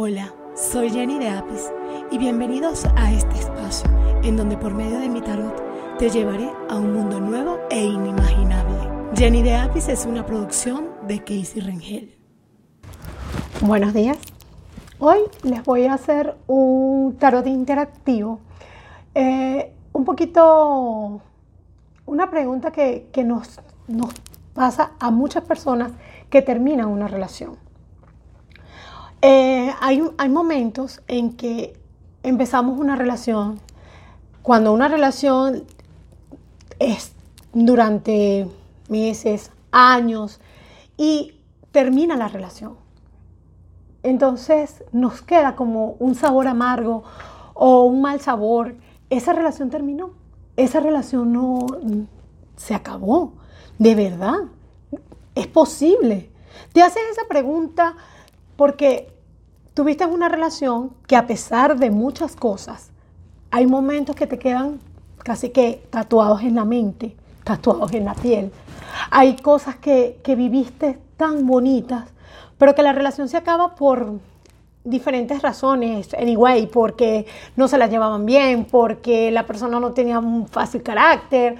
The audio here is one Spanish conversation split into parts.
Hola, soy Jenny de Apis y bienvenidos a este espacio en donde por medio de mi tarot te llevaré a un mundo nuevo e inimaginable. Jenny de Apis es una producción de Casey Rengel. Buenos días. Hoy les voy a hacer un tarot interactivo. Eh, un poquito, una pregunta que, que nos, nos pasa a muchas personas que terminan una relación. Eh, hay, hay momentos en que empezamos una relación, cuando una relación es durante meses, años, y termina la relación. Entonces nos queda como un sabor amargo o un mal sabor. Esa relación terminó. Esa relación no se acabó. De verdad. Es posible. Te haces esa pregunta porque tuviste una relación que a pesar de muchas cosas, hay momentos que te quedan casi que tatuados en la mente, tatuados en la piel. Hay cosas que, que viviste tan bonitas, pero que la relación se acaba por diferentes razones, anyway, porque no se la llevaban bien, porque la persona no tenía un fácil carácter.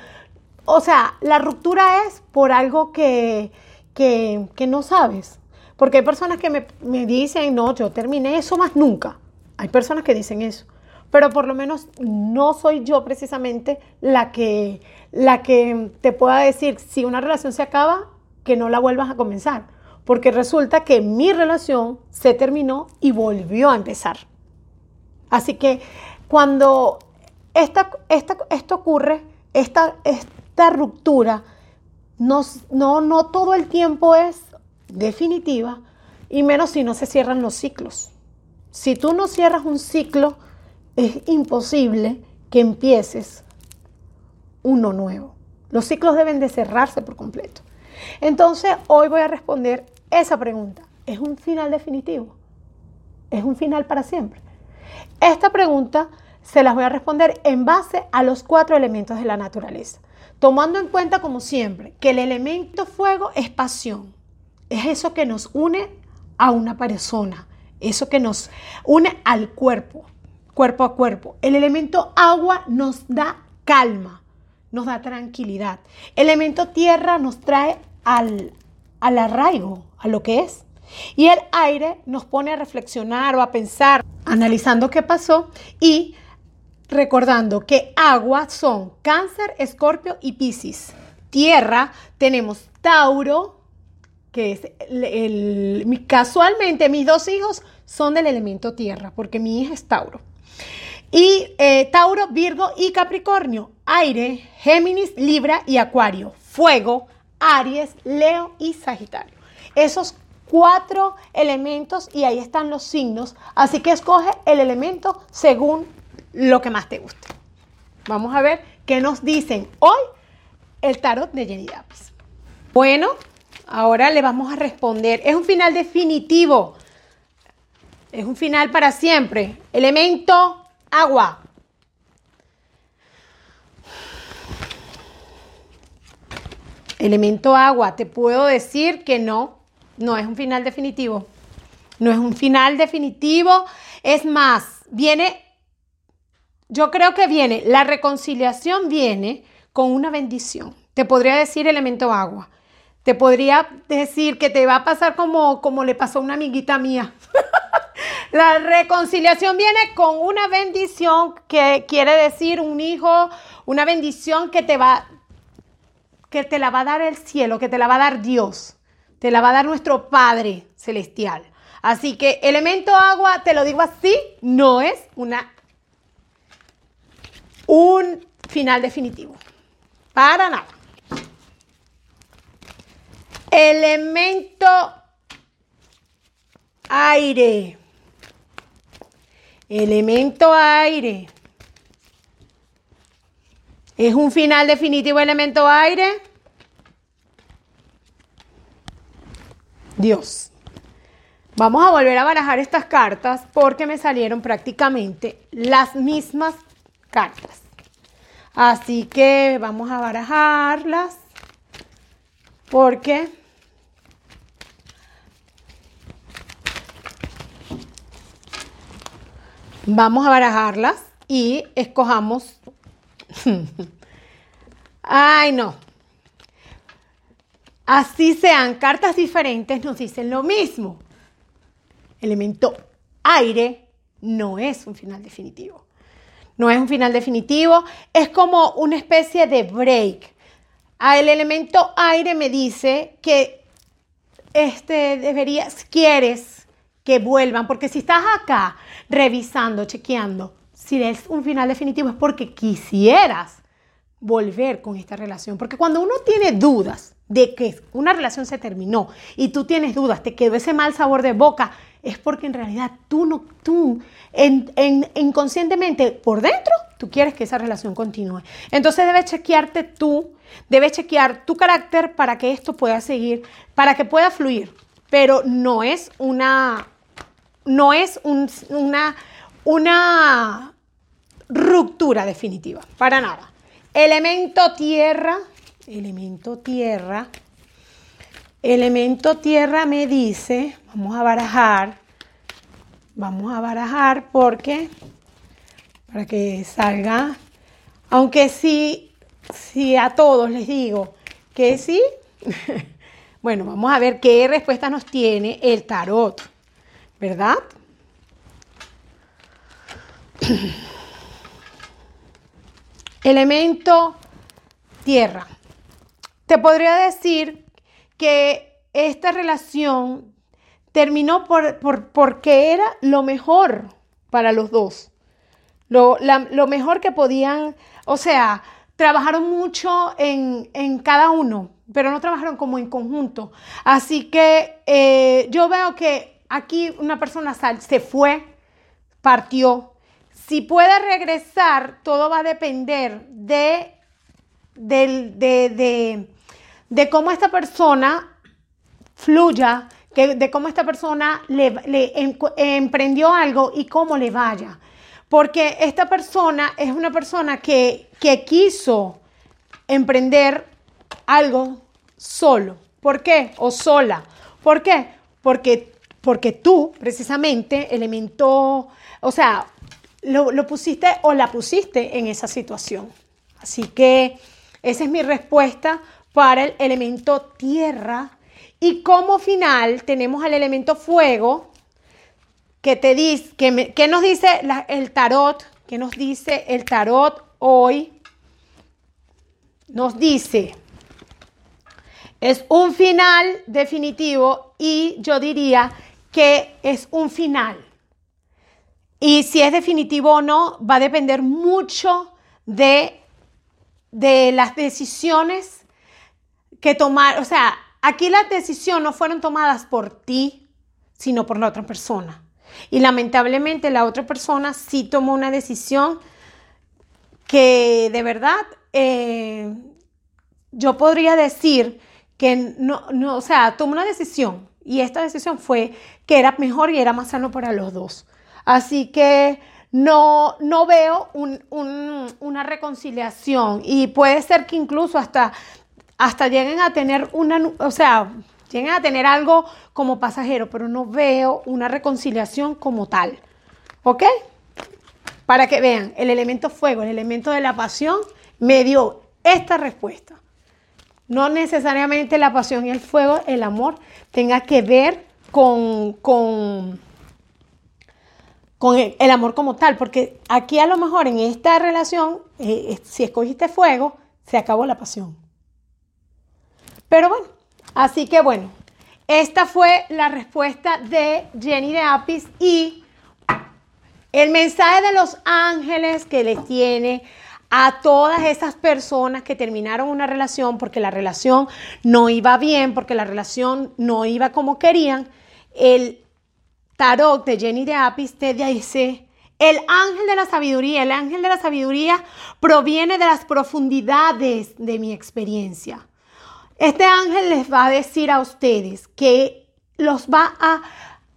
O sea, la ruptura es por algo que, que, que no sabes. Porque hay personas que me, dicen, no, yo terminé eso más nunca. Hay personas que dicen eso. Pero por lo menos no soy yo precisamente la que, la que te pueda decir si una relación se acaba, que no la vuelvas a comenzar. Porque resulta que mi relación se terminó y volvió a empezar. Así que cuando esta, esto ocurre, esta, esta ruptura, no, no, no todo el tiempo es definitiva y menos si no se cierran los ciclos. Si tú no cierras un ciclo, es imposible que empieces uno nuevo. Los ciclos deben de cerrarse por completo. Entonces, hoy voy a responder esa pregunta. ¿Es un final definitivo? ¿Es un final para siempre? Esta pregunta se las voy a responder en base a los cuatro elementos de la naturaleza, tomando en cuenta, como siempre, que el elemento fuego es pasión, es eso que nos une a una persona, eso que nos une al cuerpo, cuerpo a cuerpo. El elemento agua nos da calma, nos da tranquilidad. El elemento tierra nos trae al, al arraigo, a lo que es. Y el aire nos pone a reflexionar o a pensar, analizando qué pasó y recordando que agua son cáncer, escorpio y piscis. Tierra tenemos Tauro, que es el, casualmente mis dos hijos son del elemento tierra, porque mi hija es Tauro. Y eh, Tauro, Virgo y Capricornio, aire, Géminis, Libra y Acuario, fuego, Aries, Leo y Sagitario. Esos cuatro elementos y ahí están los signos, así que escoge el elemento según lo que más te guste. Vamos a ver qué nos dicen hoy el tarot de Jenny Davis. Bueno, Ahora le vamos a responder. Es un final definitivo. Es un final para siempre. Elemento agua. Elemento agua. Te puedo decir que no. No es un final definitivo. No es un final definitivo. Es más, viene, yo creo que viene, la reconciliación viene con una bendición. Te podría decir elemento agua. Te podría decir que te va a pasar como, como le pasó a una amiguita mía. La reconciliación viene con una bendición que quiere decir un hijo, una bendición que te va que te la va a dar el cielo, que te la va a dar Dios, te la va a dar nuestro Padre celestial. Así que elemento agua, te lo digo así, no es una un final definitivo. Para nada. Elemento aire. Elemento aire. ¿Es un final definitivo elemento aire? Dios. Vamos a volver a barajar estas cartas porque me salieron prácticamente las mismas cartas. Así que vamos a barajarlas porque Vamos a barajarlas y escojamos. Ay, no. Así sean cartas diferentes, nos dicen lo mismo. Elemento aire no es un final definitivo. No es un final definitivo, es como una especie de break. Ah, el elemento aire me dice que este deberías, quieres que vuelvan, porque si estás acá revisando, chequeando, si es un final definitivo es porque quisieras volver con esta relación. Porque cuando uno tiene dudas de que una relación se terminó y tú tienes dudas, te quedó ese mal sabor de boca, es porque en realidad tú no, tú en, inconscientemente por dentro, tú quieres que esa relación continúe. Entonces debes chequearte tú, debes chequear tu carácter para que esto pueda seguir, para que pueda fluir. Pero no es una, no es una, una ruptura definitiva, para nada. Elemento tierra, elemento tierra, elemento tierra me dice, vamos a barajar, vamos a barajar porque, para que salga, aunque sí, sí a todos les digo que sí, bueno, vamos a ver qué respuesta nos tiene el tarot, ¿verdad? Elemento tierra. Te podría decir que esta relación terminó por, porque era lo mejor para los dos. Lo, mejor que podían, o sea, trabajaron mucho en, cada uno, pero no trabajaron como en conjunto. Así que eh, yo veo que aquí una persona se fue, partió. Si puede regresar, todo va a depender de, de, de cómo esta persona fluya, que, de cómo esta persona le, emprendió algo y cómo le vaya. Porque esta persona es una persona que, que quiso emprender algo solo. ¿Por qué? O sola. ¿Por qué? Porque, porque tú, precisamente, elemento, o sea, lo, pusiste o la pusiste en esa situación. Así que esa es mi respuesta para el elemento tierra. Y como final tenemos al elemento fuego, que te dice, que, nos dice el tarot, que nos dice el tarot hoy, nos dice, es un final definitivo y yo diría que es un final. Y si es definitivo o no, va a depender mucho de, de las decisiones que tomar, o sea, aquí las decisiones no fueron tomadas por ti, sino por la otra persona. Y lamentablemente la otra persona sí tomó una decisión que de verdad eh, yo podría decir que no, no, o sea, tomó una decisión y esta decisión fue que era mejor y era más sano para los dos. Así que no, no veo una reconciliación y puede ser que incluso hasta hasta lleguen a tener una, o sea, lleguen a tener algo como pasajero, pero no veo una reconciliación como tal. ¿Ok? Para que vean, el elemento fuego, el elemento de la pasión, me dio esta respuesta. No necesariamente la pasión y el fuego, el amor, tenga que ver con, con, con el, amor como tal, porque aquí a lo mejor en esta relación, eh, si escogiste fuego, se acabó la pasión. Pero bueno, así que bueno, esta fue la respuesta de Jenny de Apis y el mensaje de los ángeles que les tiene a todas esas personas que terminaron una relación porque la relación no iba bien, porque la relación no iba como querían. El tarot de Jenny de Apis te dice, el ángel de la sabiduría, el ángel de la sabiduría proviene de las profundidades de mi experiencia. Este ángel les va a decir a ustedes que los va a...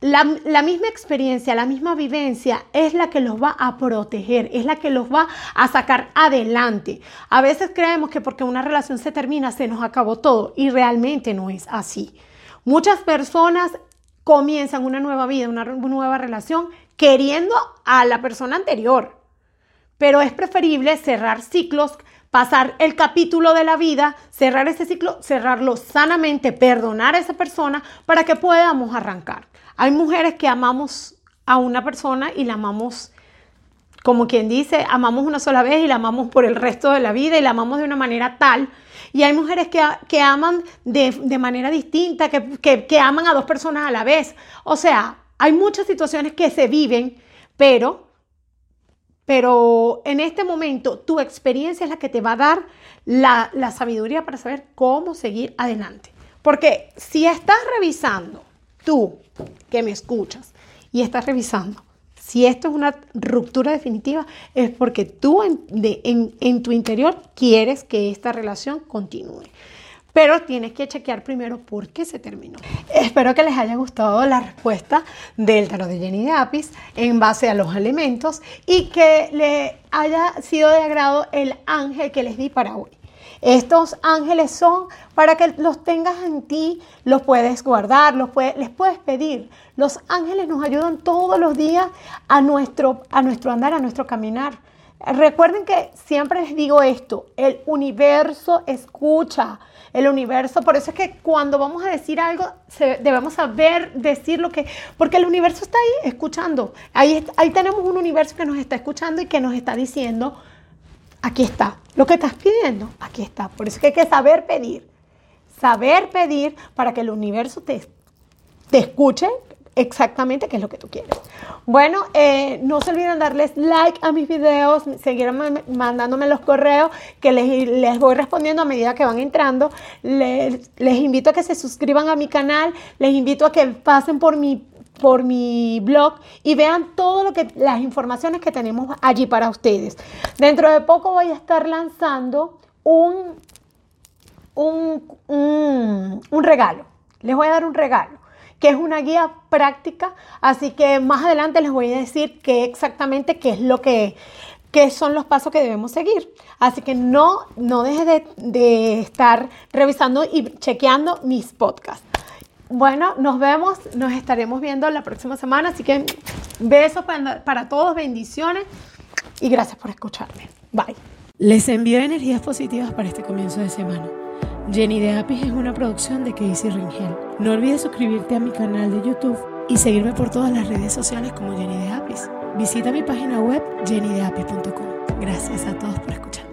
La, misma experiencia, la misma vivencia es la que los va a proteger, es la que los va a sacar adelante. A veces creemos que porque una relación se termina se nos acabó todo y realmente no es así. Muchas personas comienzan una nueva vida, una nueva relación, queriendo a la persona anterior. Pero es preferible cerrar ciclos, pasar el capítulo de la vida, cerrar ese ciclo, cerrarlo sanamente, perdonar a esa persona para que podamos arrancar. Hay mujeres que amamos a una persona y la amamos como quien dice, amamos una sola vez y la amamos por el resto de la vida y la amamos de una manera tal. Y hay mujeres que, aman de, manera distinta, que, que aman a dos personas a la vez. O sea, hay muchas situaciones que se viven, pero, pero en este momento tu experiencia es la que te va a dar la, la sabiduría para saber cómo seguir adelante. Porque si estás revisando, tú que me escuchas, y estás revisando si esto es una ruptura definitiva, es porque tú en, tu interior quieres que esta relación continúe. Pero tienes que chequear primero por qué se terminó. Espero que les haya gustado la respuesta del tarot de Jenny de Apis en base a los elementos y que le haya sido de agrado el ángel que les di para hoy. Estos ángeles son para que los tengas en ti, los puedes guardar, los les puedes pedir. Los ángeles nos ayudan todos los días a nuestro, a nuestro andar, a nuestro caminar. Recuerden que siempre les digo esto, el universo escucha, el universo, por eso es que cuando vamos a decir algo debemos saber decir lo que, porque el universo está ahí escuchando, ahí, ahí tenemos un universo que nos está escuchando y que nos está diciendo Aquí está. Lo que estás pidiendo, aquí está. Por eso que hay que saber pedir. Saber pedir para que el universo te escuche exactamente qué es lo que tú quieres. Bueno, eh, no se olviden darles like a mis videos, seguir mandándome los correos que les, les, voy respondiendo a medida que van entrando. Les, invito a que se suscriban a mi canal, les invito a que pasen por mi por mi blog y vean todo lo que las informaciones que tenemos allí para ustedes. Dentro de poco voy a estar lanzando un, un, un, regalo. Les voy a dar un regalo que es una guía práctica, así que más adelante les voy a decir qué exactamente qué es lo que qué son los pasos que debemos seguir. Así que no, no dejes de, de estar revisando y chequeando mis podcasts. Bueno, nos vemos, nos estaremos viendo la próxima semana, así que besos para, todos, bendiciones y gracias por escucharme. Bye. Les envío energías positivas para este comienzo de semana. Jenny de Apis es una producción de Casey Ringel. No olvides suscribirte a mi canal de YouTube y seguirme por todas las redes sociales como Jenny de Apis. Visita mi página web jennydeapis.com. Gracias a todos por escuchar.